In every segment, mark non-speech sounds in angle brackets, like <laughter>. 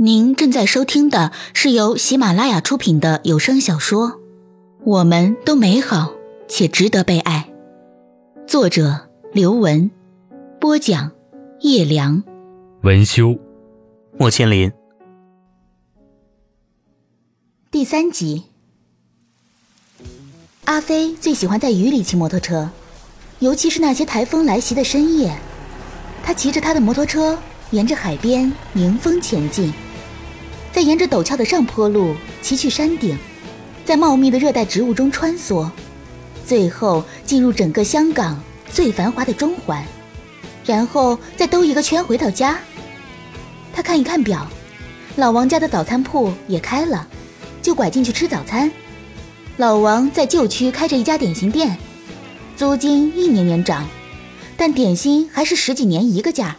您正在收听的是由喜马拉雅出品的有声小说《我们都美好且值得被爱》，作者刘文，播讲叶良，文修，莫千林。第三集。阿飞最喜欢在雨里骑摩托车，尤其是那些台风来袭的深夜，他骑着他的摩托车沿着海边迎风前进。再沿着陡峭的上坡路骑去山顶，在茂密的热带植物中穿梭，最后进入整个香港最繁华的中环，然后再兜一个圈回到家。他看一看表，老王家的早餐铺也开了，就拐进去吃早餐。老王在旧区开着一家点心店，租金一年年涨，但点心还是十几年一个价。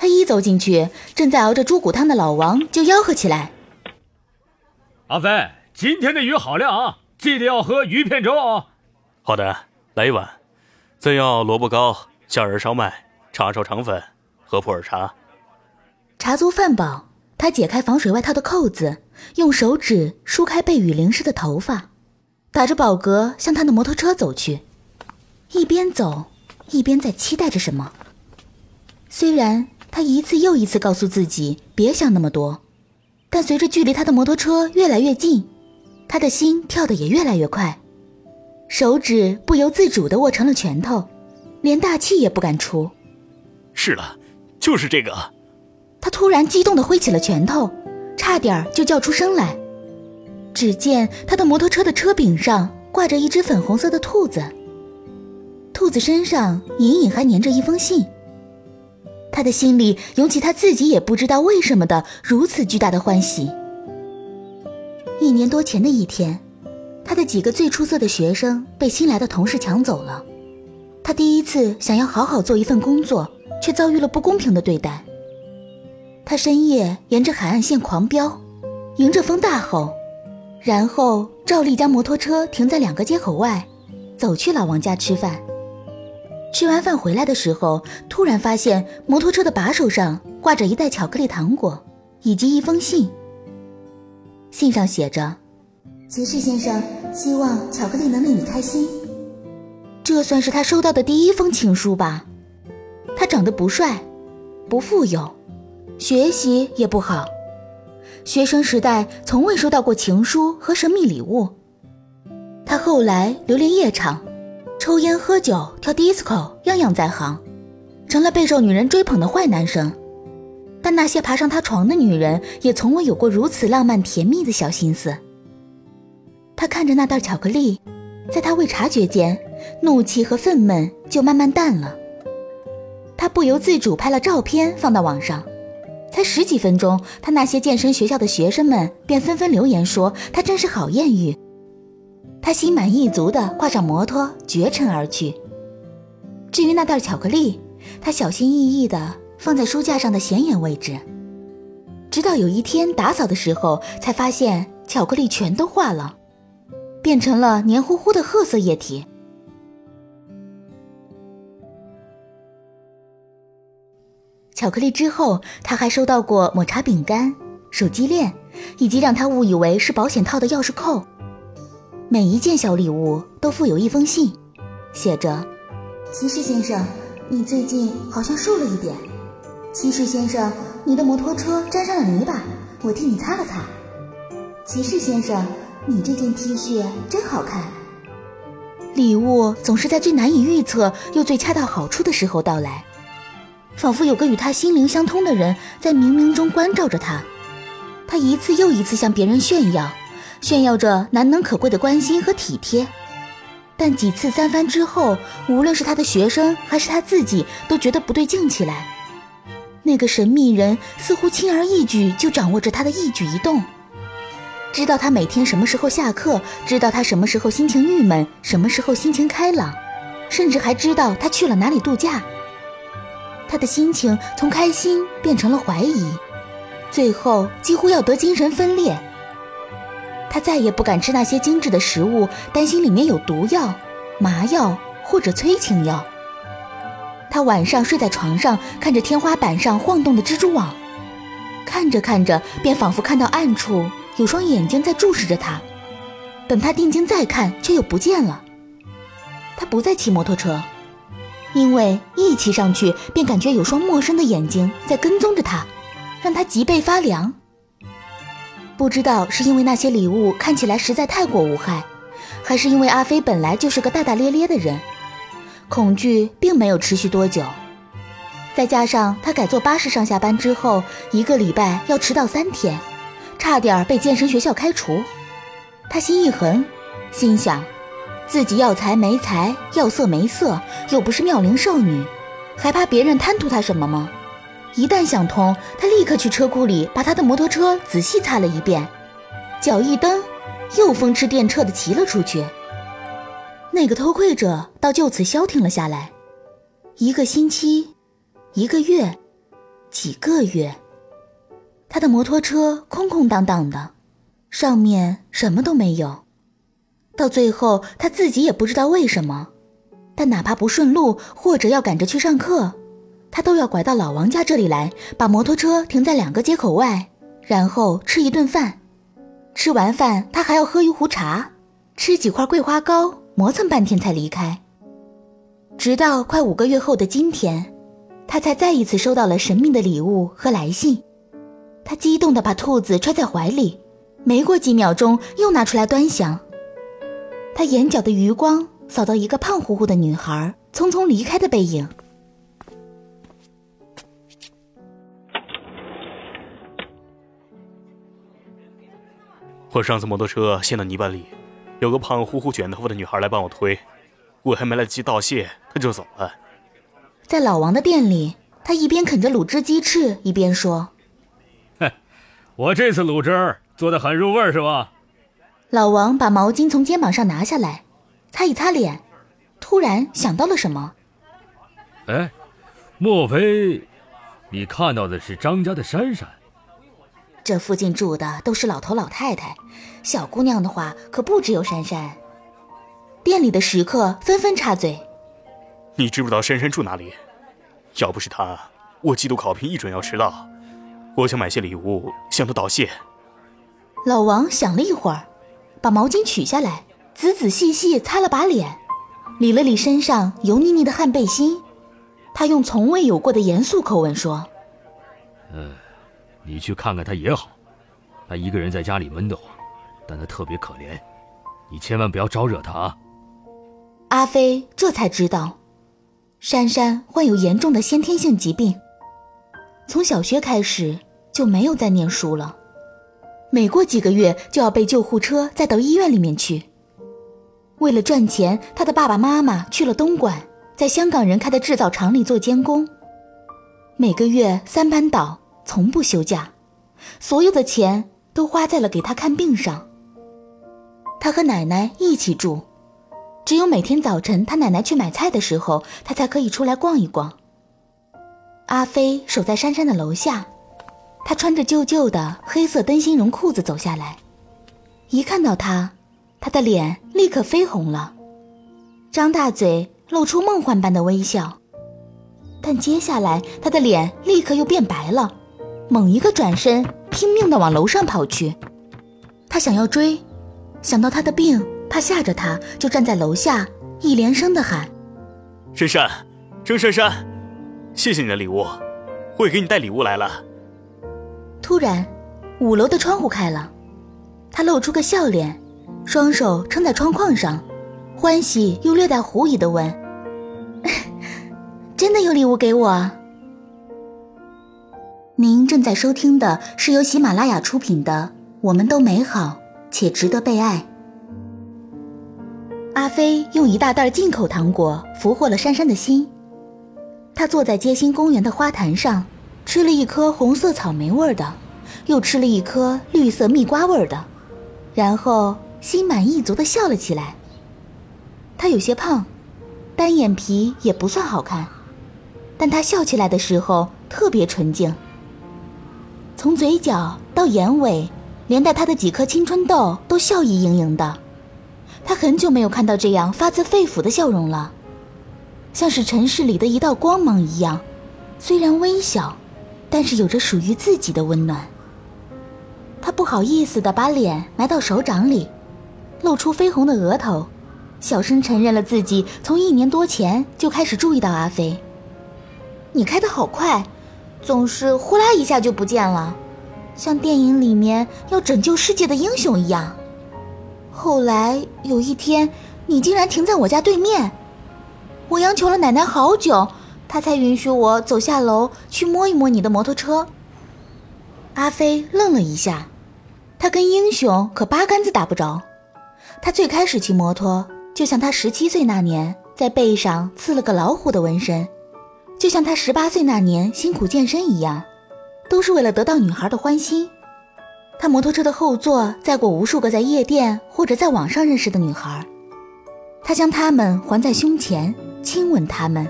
他一走进去，正在熬着猪骨汤的老王就吆喝起来：“阿飞，今天的鱼好靓啊！记得要喝鱼片粥哦。”“好的，来一碗。再要萝卜糕、虾仁烧麦、叉烧肠粉和普洱茶。”茶足饭饱，他解开防水外套的扣子，用手指梳开被雨淋湿的头发，打着饱嗝向他的摩托车走去，一边走一边在期待着什么。虽然。他一次又一次告诉自己别想那么多，但随着距离他的摩托车越来越近，他的心跳得也越来越快，手指不由自主地握成了拳头，连大气也不敢出。是了，就是这个。他突然激动地挥起了拳头，差点就叫出声来。只见他的摩托车的车柄上挂着一只粉红色的兔子，兔子身上隐隐还粘着一封信。他的心里涌起他自己也不知道为什么的如此巨大的欢喜。一年多前的一天，他的几个最出色的学生被新来的同事抢走了。他第一次想要好好做一份工作，却遭遇了不公平的对待。他深夜沿着海岸线狂飙，迎着风大吼，然后照例将摩托车停在两个街口外，走去老王家吃饭。吃完饭回来的时候，突然发现摩托车的把手上挂着一袋巧克力糖果，以及一封信。信上写着：“骑士先生，希望巧克力能令你开心。”这算是他收到的第一封情书吧。他长得不帅，不富有，学习也不好，学生时代从未收到过情书和神秘礼物。他后来流连夜场。抽烟喝酒跳 disco，样样在行，成了备受女人追捧的坏男生。但那些爬上他床的女人，也从未有过如此浪漫甜蜜的小心思。他看着那袋巧克力，在他未察觉间，怒气和愤懑就慢慢淡了。他不由自主拍了照片放到网上，才十几分钟，他那些健身学校的学生们便纷纷留言说他真是好艳遇。他心满意足地跨上摩托，绝尘而去。至于那袋巧克力，他小心翼翼地放在书架上的显眼位置。直到有一天打扫的时候，才发现巧克力全都化了，变成了黏糊糊的褐色液体。巧克力之后，他还收到过抹茶饼干、手机链，以及让他误以为是保险套的钥匙扣。每一件小礼物都附有一封信，写着：“骑士先生，你最近好像瘦了一点。骑士先生，你的摩托车沾上了泥巴，我替你擦了擦。骑士先生，你这件 T 恤真好看。”礼物总是在最难以预测又最恰到好处的时候到来，仿佛有个与他心灵相通的人在冥冥中关照着他。他一次又一次向别人炫耀。炫耀着难能可贵的关心和体贴，但几次三番之后，无论是他的学生还是他自己，都觉得不对劲起来。那个神秘人似乎轻而易举就掌握着他的一举一动，知道他每天什么时候下课，知道他什么时候心情郁闷，什么时候心情开朗，甚至还知道他去了哪里度假。他的心情从开心变成了怀疑，最后几乎要得精神分裂。他再也不敢吃那些精致的食物，担心里面有毒药、麻药或者催情药。他晚上睡在床上，看着天花板上晃动的蜘蛛网，看着看着，便仿佛看到暗处有双眼睛在注视着他。等他定睛再看，却又不见了。他不再骑摩托车，因为一骑上去便感觉有双陌生的眼睛在跟踪着他，让他脊背发凉。不知道是因为那些礼物看起来实在太过无害，还是因为阿飞本来就是个大大咧咧的人，恐惧并没有持续多久。再加上他改坐巴士上下班之后，一个礼拜要迟到三天，差点被健身学校开除。他心一横，心想，自己要财没财，要色没色，又不是妙龄少女，还怕别人贪图他什么吗？一旦想通，他立刻去车库里把他的摩托车仔细擦了一遍，脚一蹬，又风驰电掣地骑了出去。那个偷窥者倒就此消停了下来。一个星期，一个月，几个月，他的摩托车空空荡荡的，上面什么都没有。到最后，他自己也不知道为什么，但哪怕不顺路或者要赶着去上课。他都要拐到老王家这里来，把摩托车停在两个街口外，然后吃一顿饭。吃完饭，他还要喝一壶茶，吃几块桂花糕，磨蹭半天才离开。直到快五个月后的今天，他才再一次收到了神秘的礼物和来信。他激动地把兔子揣在怀里，没过几秒钟又拿出来端详。他眼角的余光扫到一个胖乎乎的女孩匆匆离开的背影。我上次摩托车陷到泥巴里，有个胖乎乎、卷头发的女孩来帮我推，我还没来得及道谢，她就走了。在老王的店里，他一边啃着卤汁鸡翅，一边说：“哼，我这次卤汁做的很入味，是吧？”老王把毛巾从肩膀上拿下来，擦一擦脸，突然想到了什么：“哎，莫非你看到的是张家的珊珊？”这附近住的都是老头老太太，小姑娘的话可不只有珊珊。店里的食客纷纷插嘴：“你知不知道珊珊住哪里？要不是她，我季度考评一准要迟到。我想买些礼物向她道谢。”老王想了一会儿，把毛巾取下来，仔仔细细擦了把脸，理了理身上油腻腻的汗背心。他用从未有过的严肃口吻说：“嗯。”你去看看他也好，他一个人在家里闷得慌，但他特别可怜，你千万不要招惹他啊。阿飞这才知道，珊珊患有严重的先天性疾病，从小学开始就没有再念书了，每过几个月就要被救护车载到医院里面去。为了赚钱，他的爸爸妈妈去了东莞，在香港人开的制造厂里做监工，每个月三班倒。从不休假，所有的钱都花在了给他看病上。他和奶奶一起住，只有每天早晨他奶奶去买菜的时候，他才可以出来逛一逛。阿飞守在珊珊的楼下，他穿着旧旧的黑色灯芯绒裤子走下来，一看到他，他的脸立刻绯红了，张大嘴露出梦幻般的微笑，但接下来他的脸立刻又变白了。猛一个转身，拼命地往楼上跑去。他想要追，想到他的病，怕吓着他，就站在楼下，一连声地喊：“珊珊，张珊珊，谢谢你的礼物，我也给你带礼物来了。”突然，五楼的窗户开了，他露出个笑脸，双手撑在窗框上，欢喜又略带狐疑地问：“ <laughs> 真的有礼物给我？”您正在收听的是由喜马拉雅出品的《我们都美好且值得被爱》。阿飞用一大袋进口糖果俘获了珊珊的心。他坐在街心公园的花坛上，吃了一颗红色草莓味的，又吃了一颗绿色蜜瓜味的，然后心满意足地笑了起来。他有些胖，单眼皮也不算好看，但他笑起来的时候特别纯净。从嘴角到眼尾，连带他的几颗青春痘都笑意盈盈的。他很久没有看到这样发自肺腑的笑容了，像是城市里的一道光芒一样，虽然微小，但是有着属于自己的温暖。他不好意思的把脸埋到手掌里，露出绯红的额头，小声承认了自己从一年多前就开始注意到阿飞。你开的好快，总是呼啦一下就不见了，像电影里面要拯救世界的英雄一样。后来有一天，你竟然停在我家对面，我央求了奶奶好久，她才允许我走下楼去摸一摸你的摩托车。阿飞愣了一下，他跟英雄可八竿子打不着。他最开始骑摩托，就像他十七岁那年在背上刺了个老虎的纹身，就像他十八岁那年辛苦健身一样，都是为了得到女孩的欢心。他摩托车的后座载过无数个在夜店或者在网上认识的女孩，他将她们环在胸前，亲吻她们，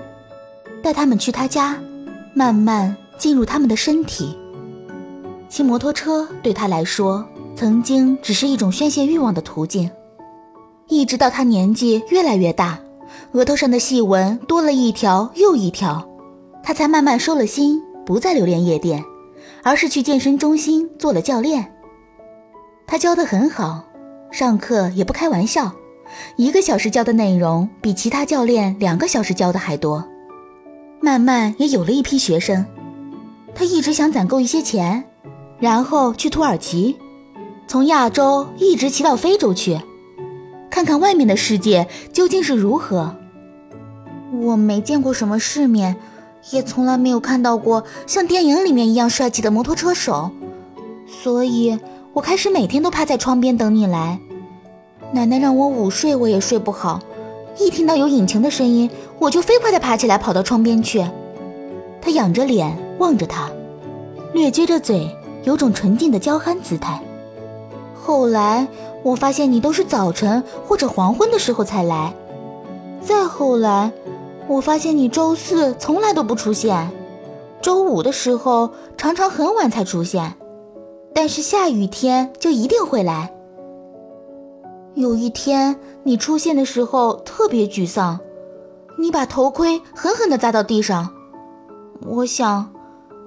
带她们去他家，慢慢进入他们的身体。骑摩托车对他来说，曾经只是一种宣泄欲望的途径，一直到他年纪越来越大，额头上的细纹多了一条又一条，他才慢慢收了心，不再留恋夜店，而是去健身中心做了教练。他教的很好，上课也不开玩笑，一个小时教的内容比其他教练两个小时教的还多，慢慢也有了一批学生。他一直想攒够一些钱。然后去土耳其，从亚洲一直骑到非洲去，看看外面的世界究竟是如何。我没见过什么世面，也从来没有看到过像电影里面一样帅气的摩托车手，所以我开始每天都趴在窗边等你来。奶奶让我午睡，我也睡不好，一听到有引擎的声音，我就飞快地爬起来跑到窗边去。他仰着脸望着他，略撅着嘴。有种纯净的娇憨姿态。后来我发现你都是早晨或者黄昏的时候才来，再后来，我发现你周四从来都不出现，周五的时候常常很晚才出现，但是下雨天就一定会来。有一天你出现的时候特别沮丧，你把头盔狠狠地砸到地上，我想。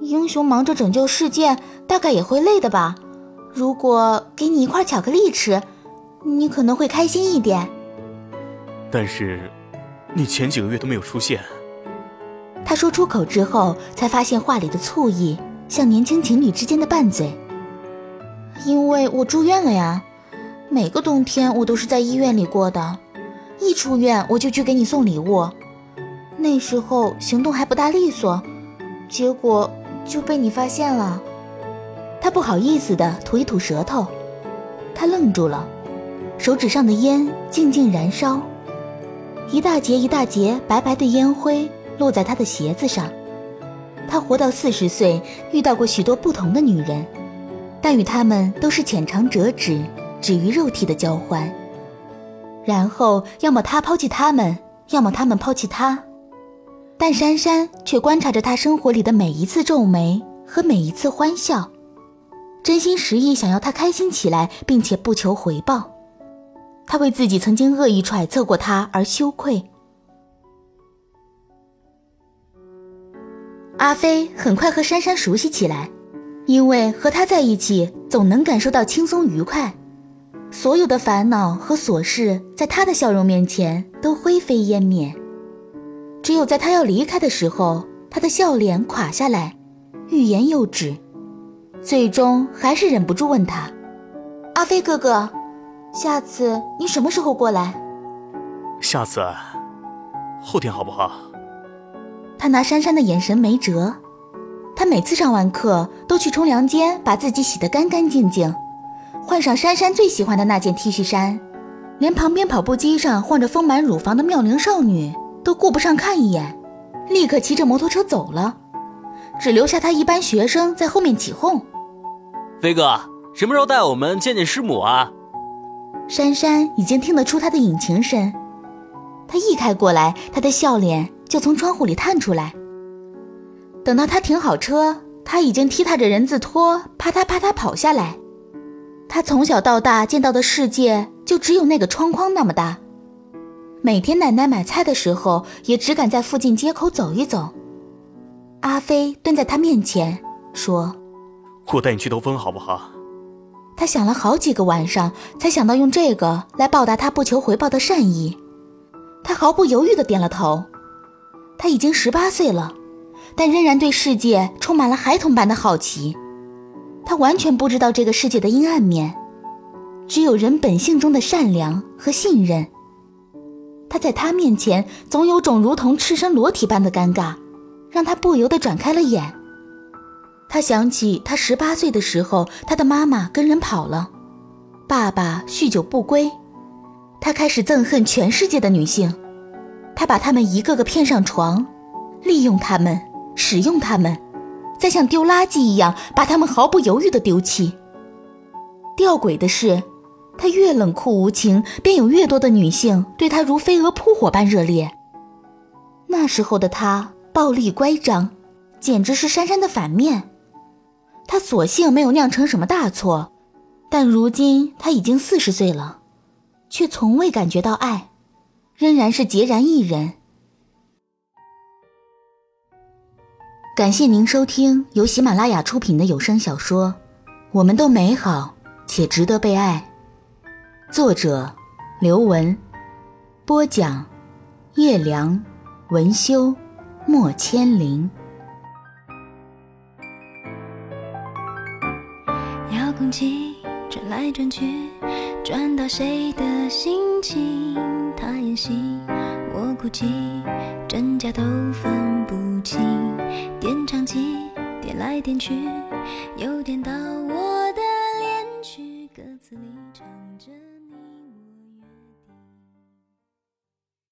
英雄忙着拯救世界，大概也会累的吧。如果给你一块巧克力吃，你可能会开心一点。但是，你前几个月都没有出现。他说出口之后，才发现话里的醋意像年轻情侣之间的拌嘴。因为我住院了呀，每个冬天我都是在医院里过的。一出院我就去给你送礼物，那时候行动还不大利索，结果。就被你发现了，他不好意思的吐一吐舌头，他愣住了，手指上的烟静静燃烧，一大截一大截白白的烟灰落在他的鞋子上。他活到四十岁，遇到过许多不同的女人，但与她们都是浅尝辄止、止于肉体的交欢，然后要么他抛弃她们，要么她们抛弃他。但珊珊却观察着他生活里的每一次皱眉和每一次欢笑，真心实意想要他开心起来，并且不求回报。他为自己曾经恶意揣测过他而羞愧。阿飞很快和珊珊熟悉起来，因为和他在一起总能感受到轻松愉快，所有的烦恼和琐事在他的笑容面前都灰飞烟灭。只有在他要离开的时候，他的笑脸垮下来，欲言又止，最终还是忍不住问他：“阿飞哥哥，下次你什么时候过来？”“下次，后天好不好？”他拿珊珊的眼神没辙。他每次上完课都去冲凉间把自己洗得干干净净，换上珊珊最喜欢的那件 T 恤衫，连旁边跑步机上晃着丰满乳房的妙龄少女。都顾不上看一眼，立刻骑着摩托车走了，只留下他一班学生在后面起哄：“飞哥，什么时候带我们见见师母啊？”珊珊已经听得出他的引擎声，他一开过来，他的笑脸就从窗户里探出来。等到他停好车，他已经踢踏着人字拖，啪嗒啪嗒跑下来。他从小到大见到的世界，就只有那个窗框那么大。每天奶奶买菜的时候，也只敢在附近街口走一走。阿飞蹲在他面前，说：“我带你去兜风好不好？”他想了好几个晚上，才想到用这个来报答他不求回报的善意。他毫不犹豫地点了头。他已经十八岁了，但仍然对世界充满了孩童般的好奇。他完全不知道这个世界的阴暗面，只有人本性中的善良和信任。他在他面前总有种如同赤身裸体般的尴尬，让他不由得转开了眼。他想起他十八岁的时候，他的妈妈跟人跑了，爸爸酗酒不归，他开始憎恨全世界的女性。他把他们一个个骗上床，利用他们，使用他们，再像丢垃圾一样把他们毫不犹豫地丢弃。吊诡的是，他越冷酷无情，便有越多的女性对他如飞蛾扑火般热烈。那时候的他暴力乖张，简直是珊珊的反面。他所幸没有酿成什么大错，但如今他已经四十岁了，却从未感觉到爱。仍然是孑然一人。感谢您收听由喜马拉雅出品的有声小说《我们都美好且值得被爱》，作者刘文，播讲叶良，文修，莫千灵。转来转去，转到谁的心情？他演戏，我哭泣，真假都分不清。点唱机点来点去，有点到。